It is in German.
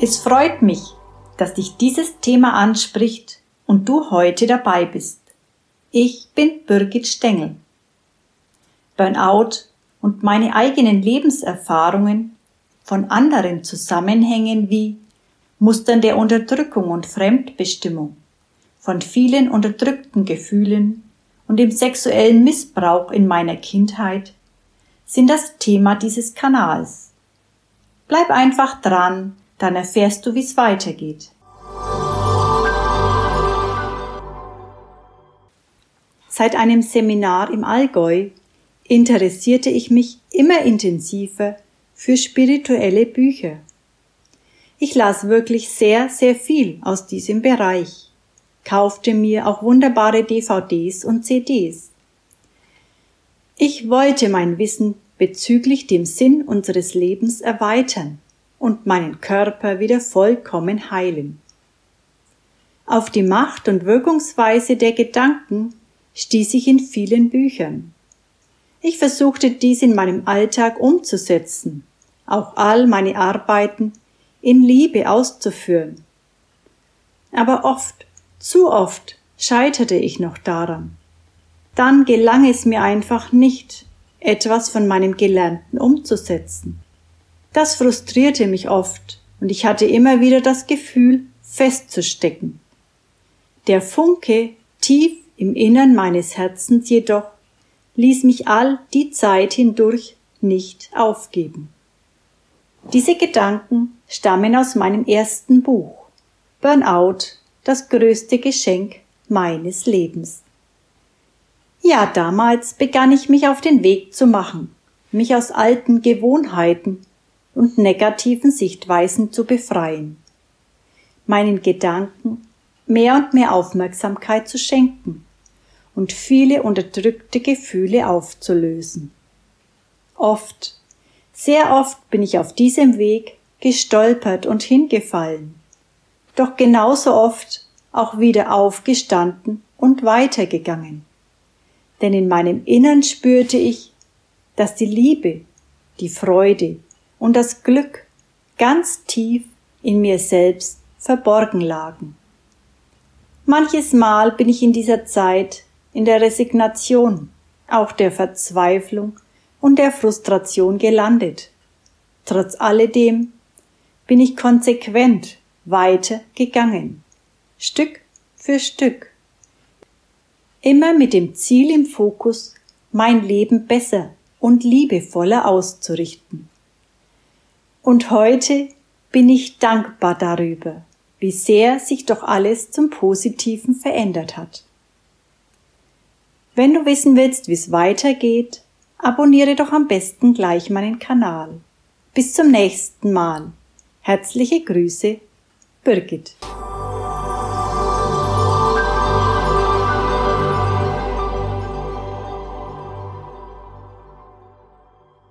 Es freut mich, dass dich dieses Thema anspricht und du heute dabei bist. Ich bin Birgit Stengel. Burnout und meine eigenen Lebenserfahrungen von anderen Zusammenhängen wie Mustern der Unterdrückung und Fremdbestimmung, von vielen unterdrückten Gefühlen und dem sexuellen Missbrauch in meiner Kindheit sind das Thema dieses Kanals. Bleib einfach dran, dann erfährst du, wie es weitergeht. Seit einem Seminar im Allgäu interessierte ich mich immer intensiver für spirituelle Bücher. Ich las wirklich sehr, sehr viel aus diesem Bereich, kaufte mir auch wunderbare DVDs und CDs. Ich wollte mein Wissen bezüglich dem Sinn unseres Lebens erweitern und meinen Körper wieder vollkommen heilen. Auf die Macht und Wirkungsweise der Gedanken stieß ich in vielen Büchern. Ich versuchte dies in meinem Alltag umzusetzen, auch all meine Arbeiten in Liebe auszuführen. Aber oft, zu oft scheiterte ich noch daran. Dann gelang es mir einfach nicht, etwas von meinem Gelernten umzusetzen. Das frustrierte mich oft und ich hatte immer wieder das Gefühl, festzustecken. Der Funke tief im Innern meines Herzens jedoch ließ mich all die Zeit hindurch nicht aufgeben. Diese Gedanken stammen aus meinem ersten Buch Burnout, das größte Geschenk meines Lebens. Ja, damals begann ich mich auf den Weg zu machen, mich aus alten Gewohnheiten und negativen Sichtweisen zu befreien, meinen Gedanken mehr und mehr Aufmerksamkeit zu schenken und viele unterdrückte Gefühle aufzulösen. Oft, sehr oft bin ich auf diesem Weg gestolpert und hingefallen, doch genauso oft auch wieder aufgestanden und weitergegangen. Denn in meinem Innern spürte ich, dass die Liebe, die Freude und das Glück ganz tief in mir selbst verborgen lagen. Manches Mal bin ich in dieser Zeit in der Resignation, auch der Verzweiflung und der Frustration gelandet. Trotz alledem bin ich konsequent weiter gegangen, Stück für Stück, immer mit dem Ziel im Fokus, mein Leben besser und liebevoller auszurichten. Und heute bin ich dankbar darüber, wie sehr sich doch alles zum Positiven verändert hat. Wenn du wissen willst, wie es weitergeht, abonniere doch am besten gleich meinen Kanal. Bis zum nächsten Mal. Herzliche Grüße, Birgit.